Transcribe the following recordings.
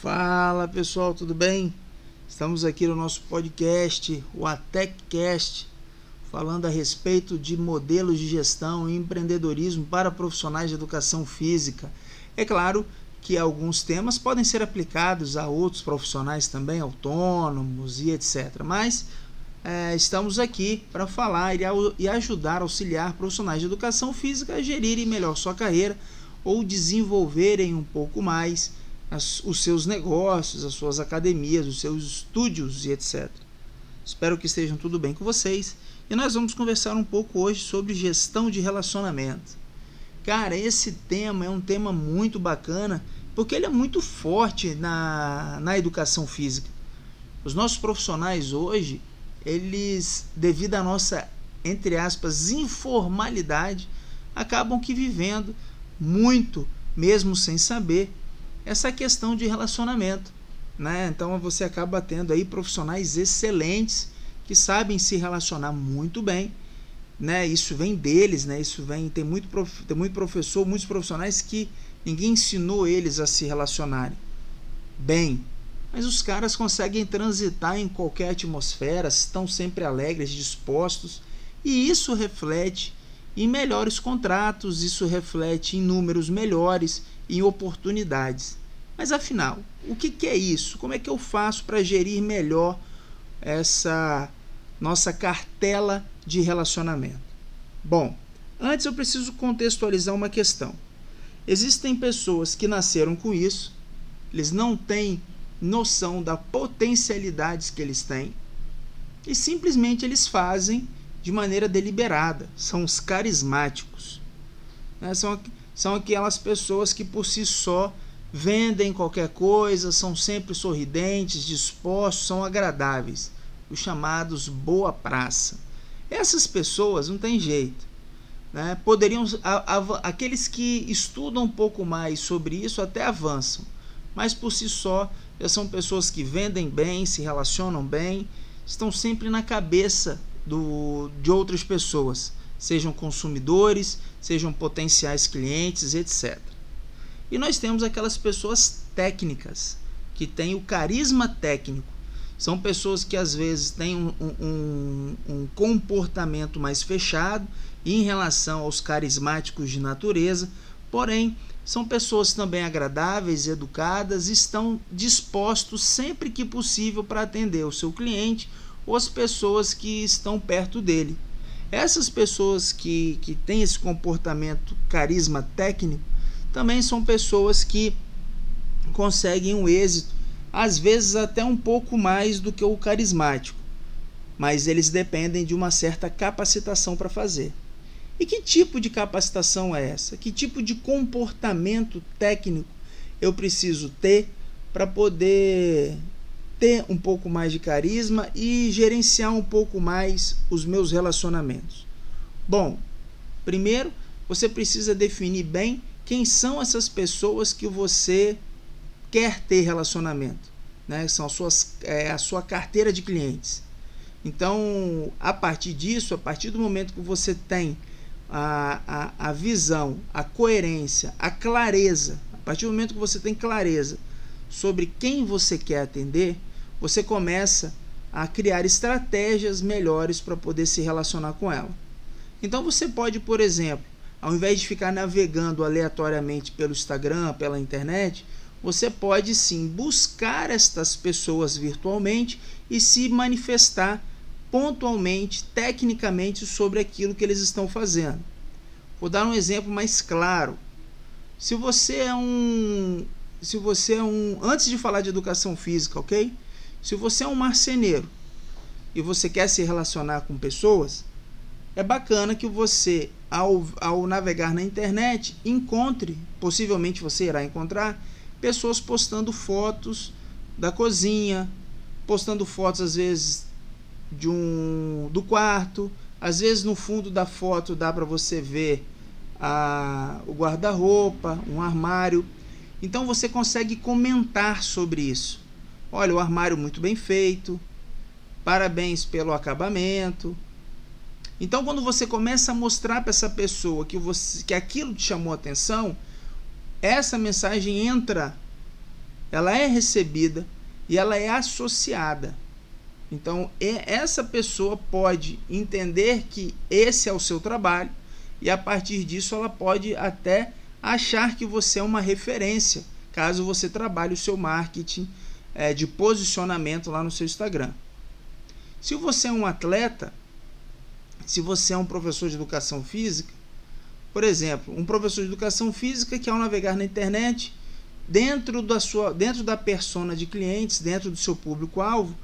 Fala pessoal, tudo bem? Estamos aqui no nosso podcast, o ATECcast, falando a respeito de modelos de gestão e empreendedorismo para profissionais de educação física. É claro que alguns temas podem ser aplicados a outros profissionais também, autônomos e etc. Mas é, estamos aqui para falar e, e ajudar, auxiliar profissionais de educação física a gerirem melhor sua carreira ou desenvolverem um pouco mais as, os seus negócios, as suas academias, os seus estúdios e etc. Espero que estejam tudo bem com vocês e nós vamos conversar um pouco hoje sobre gestão de relacionamento. Cara, esse tema é um tema muito bacana porque ele é muito forte na, na educação física. Os nossos profissionais hoje, eles, devido à nossa, entre aspas, informalidade, acabam que vivendo muito, mesmo sem saber, essa questão de relacionamento. Né? Então você acaba tendo aí profissionais excelentes que sabem se relacionar muito bem. Né? Isso vem deles, né? Isso vem tem muito prof, tem muito professor, muitos profissionais que ninguém ensinou eles a se relacionarem bem. Mas os caras conseguem transitar em qualquer atmosfera, estão sempre alegres, dispostos, e isso reflete em melhores contratos, isso reflete em números melhores, em oportunidades. Mas afinal, o que, que é isso? Como é que eu faço para gerir melhor essa nossa cartela de relacionamento? Bom, antes eu preciso contextualizar uma questão. Existem pessoas que nasceram com isso, eles não têm noção da potencialidades que eles têm e simplesmente eles fazem de maneira deliberada. São os carismáticos. Né? São, são aquelas pessoas que por si só vendem qualquer coisa, são sempre sorridentes, dispostos, são agradáveis, os chamados boa praça. Essas pessoas não tem jeito. Né? Poderiam a, a, aqueles que estudam um pouco mais sobre isso até avançam, mas por si só são pessoas que vendem bem, se relacionam bem, estão sempre na cabeça do, de outras pessoas, sejam consumidores, sejam potenciais clientes, etc. E nós temos aquelas pessoas técnicas, que têm o carisma técnico. São pessoas que às vezes têm um, um, um comportamento mais fechado em relação aos carismáticos de natureza, porém são pessoas também agradáveis, educadas, estão dispostos sempre que possível para atender o seu cliente ou as pessoas que estão perto dele. Essas pessoas que, que têm esse comportamento carisma técnico também são pessoas que conseguem um êxito, às vezes até um pouco mais do que o carismático, mas eles dependem de uma certa capacitação para fazer. E que tipo de capacitação é essa? Que tipo de comportamento técnico eu preciso ter para poder ter um pouco mais de carisma e gerenciar um pouco mais os meus relacionamentos? Bom, primeiro você precisa definir bem quem são essas pessoas que você quer ter relacionamento, né? São as suas, é, a sua carteira de clientes. Então, a partir disso, a partir do momento que você tem a, a, a visão, a coerência, a clareza, a partir do momento que você tem clareza sobre quem você quer atender, você começa a criar estratégias melhores para poder se relacionar com ela. Então você pode, por exemplo, ao invés de ficar navegando aleatoriamente pelo Instagram, pela internet, você pode sim buscar estas pessoas virtualmente e se manifestar pontualmente, tecnicamente sobre aquilo que eles estão fazendo. Vou dar um exemplo mais claro. Se você é um se você é um antes de falar de educação física, OK? Se você é um marceneiro e você quer se relacionar com pessoas, é bacana que você, ao, ao navegar na internet, encontre, possivelmente você irá encontrar, pessoas postando fotos da cozinha, postando fotos às vezes de um do quarto, às vezes no fundo da foto dá para você ver a, o guarda-roupa, um armário. Então você consegue comentar sobre isso. Olha, o armário muito bem feito. Parabéns pelo acabamento Então, quando você começa a mostrar para essa pessoa que, você, que aquilo te chamou atenção, essa mensagem entra, ela é recebida e ela é associada. Então, essa pessoa pode entender que esse é o seu trabalho e a partir disso ela pode até achar que você é uma referência, caso você trabalhe o seu marketing é, de posicionamento lá no seu Instagram. Se você é um atleta, se você é um professor de educação física, por exemplo, um professor de educação física que ao navegar na internet, dentro da sua, dentro da persona de clientes, dentro do seu público-alvo,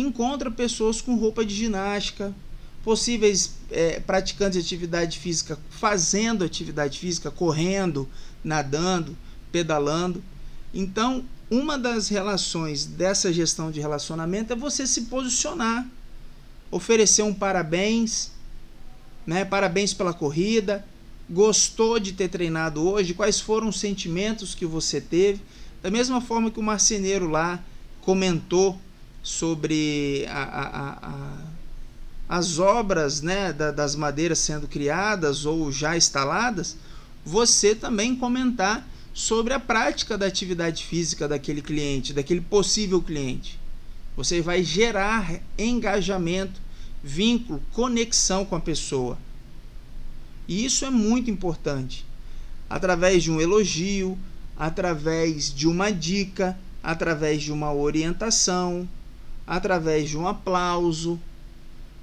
encontra pessoas com roupa de ginástica, possíveis é, praticantes de atividade física fazendo atividade física, correndo, nadando, pedalando. Então, uma das relações dessa gestão de relacionamento é você se posicionar, oferecer um parabéns, né? Parabéns pela corrida. Gostou de ter treinado hoje? Quais foram os sentimentos que você teve? Da mesma forma que o marceneiro lá comentou sobre a, a, a, as obras né, da, das madeiras sendo criadas ou já instaladas, você também comentar sobre a prática da atividade física daquele cliente, daquele possível cliente. Você vai gerar engajamento, vínculo, conexão com a pessoa. E isso é muito importante. Através de um elogio, através de uma dica, através de uma orientação, através de um aplauso.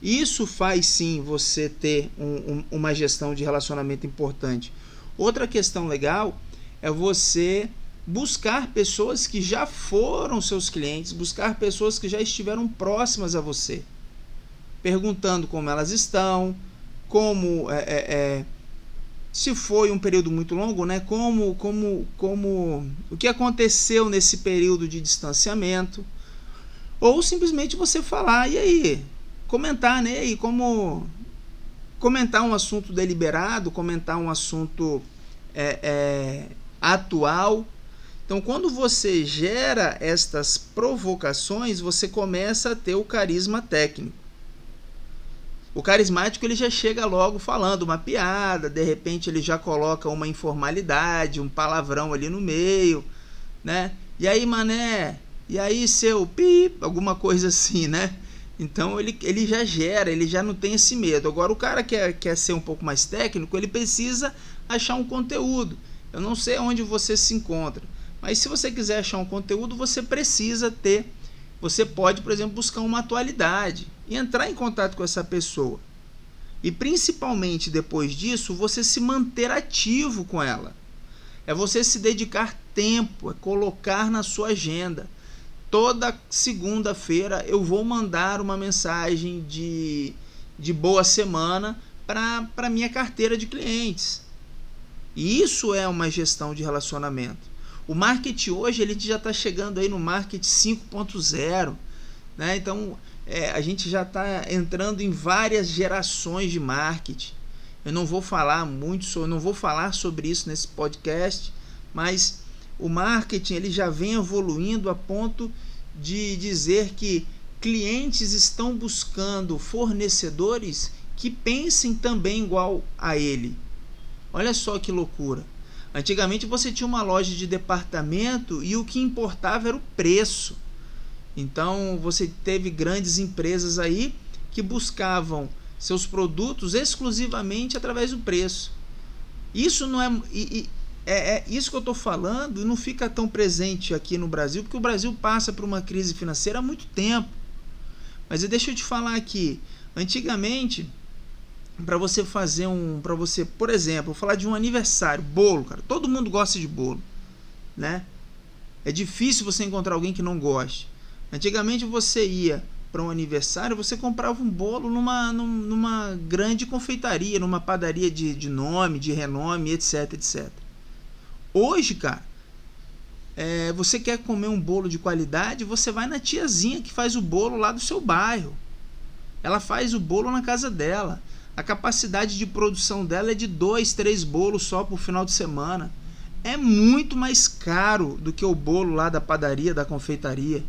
Isso faz sim você ter um, um, uma gestão de relacionamento importante. Outra questão legal é você buscar pessoas que já foram seus clientes, buscar pessoas que já estiveram próximas a você, perguntando como elas estão, como é, é, é se foi um período muito longo, né? Como, como, como o que aconteceu nesse período de distanciamento ou simplesmente você falar, e aí? Comentar, né? E como comentar um assunto deliberado, comentar um assunto é, é, atual. Então, quando você gera estas provocações, você começa a ter o carisma técnico. O carismático ele já chega logo falando uma piada, de repente ele já coloca uma informalidade, um palavrão ali no meio, né? E aí, mané, e aí seu pi, alguma coisa assim, né? Então ele, ele já gera, ele já não tem esse medo. Agora o cara que quer, quer ser um pouco mais técnico, ele precisa achar um conteúdo. Eu não sei onde você se encontra, mas se você quiser achar um conteúdo, você precisa ter. Você pode, por exemplo, buscar uma atualidade e entrar em contato com essa pessoa. E principalmente depois disso, você se manter ativo com ela. É você se dedicar tempo, é colocar na sua agenda toda segunda-feira eu vou mandar uma mensagem de, de boa semana para minha carteira de clientes. E isso é uma gestão de relacionamento. O marketing hoje ele já está chegando aí no marketing 5.0. Né? Então é, a gente já está entrando em várias gerações de marketing. Eu não vou falar muito sobre, não vou falar sobre isso nesse podcast, mas o marketing ele já vem evoluindo a ponto de dizer que clientes estão buscando fornecedores que pensem também igual a ele. Olha só que loucura. Antigamente você tinha uma loja de departamento e o que importava era o preço. Então você teve grandes empresas aí que buscavam seus produtos exclusivamente através do preço. Isso não é. E, é, é isso que eu estou falando não fica tão presente aqui no Brasil, porque o Brasil passa por uma crise financeira há muito tempo. Mas deixa eu te falar aqui, antigamente, para você fazer um, para você, por exemplo, falar de um aniversário, bolo, cara, todo mundo gosta de bolo, né? É difícil você encontrar alguém que não goste. Antigamente você ia para um aniversário, você comprava um bolo numa, numa grande confeitaria, numa padaria de, de nome, de renome, etc, etc. Hoje, cara, é, você quer comer um bolo de qualidade, você vai na tiazinha que faz o bolo lá do seu bairro. Ela faz o bolo na casa dela. A capacidade de produção dela é de dois, três bolos só por final de semana. É muito mais caro do que o bolo lá da padaria, da confeitaria,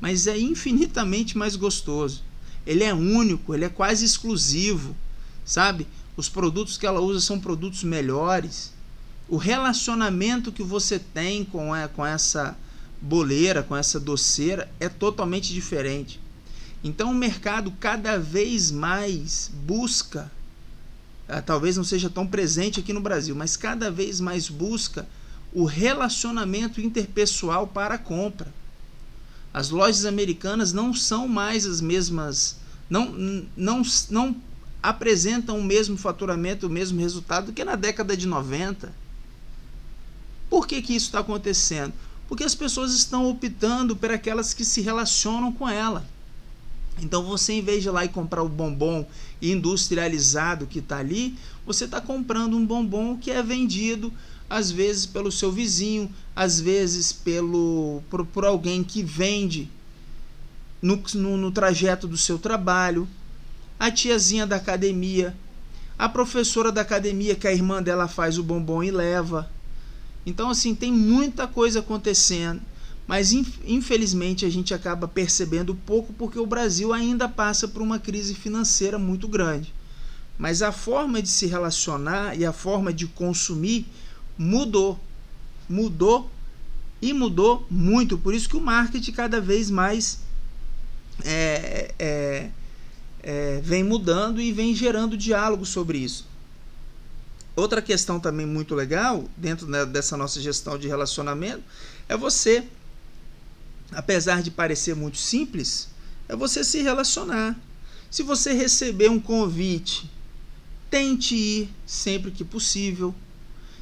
mas é infinitamente mais gostoso. Ele é único, ele é quase exclusivo. sabe? Os produtos que ela usa são produtos melhores. O relacionamento que você tem com, é, com essa boleira, com essa doceira é totalmente diferente. Então o mercado cada vez mais busca, ah, talvez não seja tão presente aqui no Brasil, mas cada vez mais busca o relacionamento interpessoal para a compra. As lojas americanas não são mais as mesmas, não, não, não apresentam o mesmo faturamento, o mesmo resultado que na década de 90. Por que, que isso está acontecendo? Porque as pessoas estão optando por aquelas que se relacionam com ela. Então você, em vez de ir lá e comprar o bombom industrializado que está ali, você está comprando um bombom que é vendido às vezes pelo seu vizinho, às vezes pelo por, por alguém que vende no, no, no trajeto do seu trabalho, a tiazinha da academia, a professora da academia que a irmã dela faz o bombom e leva. Então, assim, tem muita coisa acontecendo, mas infelizmente a gente acaba percebendo pouco porque o Brasil ainda passa por uma crise financeira muito grande. Mas a forma de se relacionar e a forma de consumir mudou. Mudou e mudou muito. Por isso que o marketing cada vez mais é, é, é, vem mudando e vem gerando diálogo sobre isso. Outra questão também muito legal dentro né, dessa nossa gestão de relacionamento é você, apesar de parecer muito simples, é você se relacionar. Se você receber um convite, tente ir sempre que possível.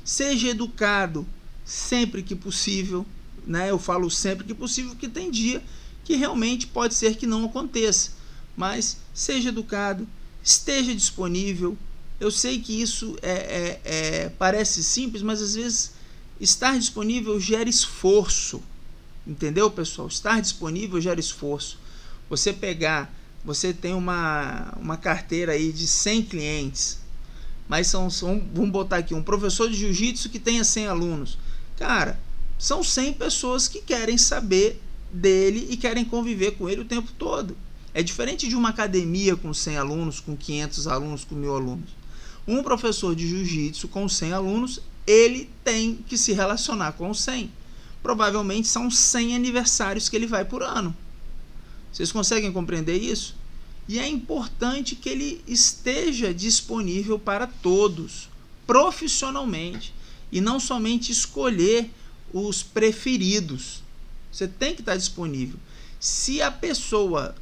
Seja educado sempre que possível, né? Eu falo sempre que possível, porque tem dia que realmente pode ser que não aconteça, mas seja educado, esteja disponível. Eu sei que isso é, é, é, parece simples, mas às vezes estar disponível gera esforço, entendeu, pessoal? Estar disponível gera esforço. Você pegar, você tem uma, uma carteira aí de 100 clientes, mas são, são vamos botar aqui, um professor de jiu-jitsu que tenha 100 alunos. Cara, são 100 pessoas que querem saber dele e querem conviver com ele o tempo todo. É diferente de uma academia com 100 alunos, com 500 alunos, com 1000 alunos. Um professor de jiu-jitsu com 100 alunos, ele tem que se relacionar com os 100. Provavelmente são 100 aniversários que ele vai por ano. Vocês conseguem compreender isso? E é importante que ele esteja disponível para todos, profissionalmente, e não somente escolher os preferidos. Você tem que estar disponível. Se a pessoa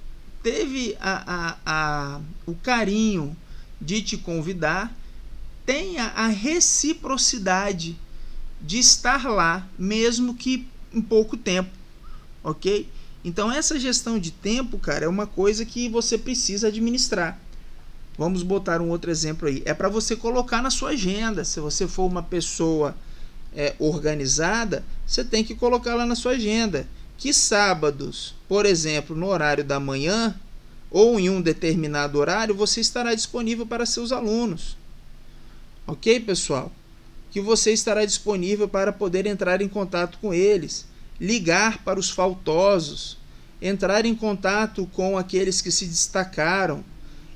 teve a, a, a, o carinho de te convidar, tenha a reciprocidade de estar lá, mesmo que em pouco tempo, ok? Então essa gestão de tempo, cara, é uma coisa que você precisa administrar. Vamos botar um outro exemplo aí. É para você colocar na sua agenda. Se você for uma pessoa é, organizada, você tem que colocar lá na sua agenda que sábados, por exemplo, no horário da manhã ou em um determinado horário, você estará disponível para seus alunos. Ok, pessoal? Que você estará disponível para poder entrar em contato com eles ligar para os faltosos, entrar em contato com aqueles que se destacaram,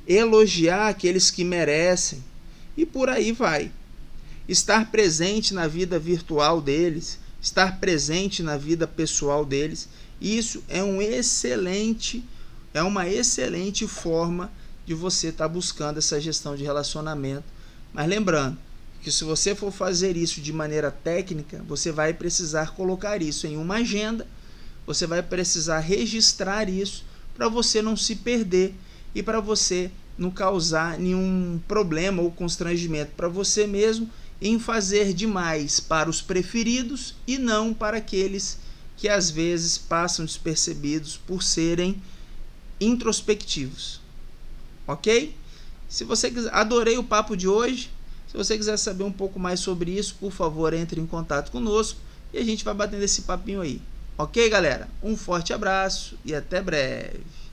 elogiar aqueles que merecem e por aí vai. Estar presente na vida virtual deles, estar presente na vida pessoal deles, isso é um excelente, é uma excelente forma de você estar tá buscando essa gestão de relacionamento. Mas lembrando, que se você for fazer isso de maneira técnica, você vai precisar colocar isso em uma agenda, você vai precisar registrar isso para você não se perder e para você não causar nenhum problema ou constrangimento para você mesmo em fazer demais para os preferidos e não para aqueles que às vezes passam despercebidos por serem introspectivos. OK? Se você quiser, adorei o papo de hoje. Se você quiser saber um pouco mais sobre isso, por favor, entre em contato conosco e a gente vai batendo esse papinho aí. Ok, galera? Um forte abraço e até breve.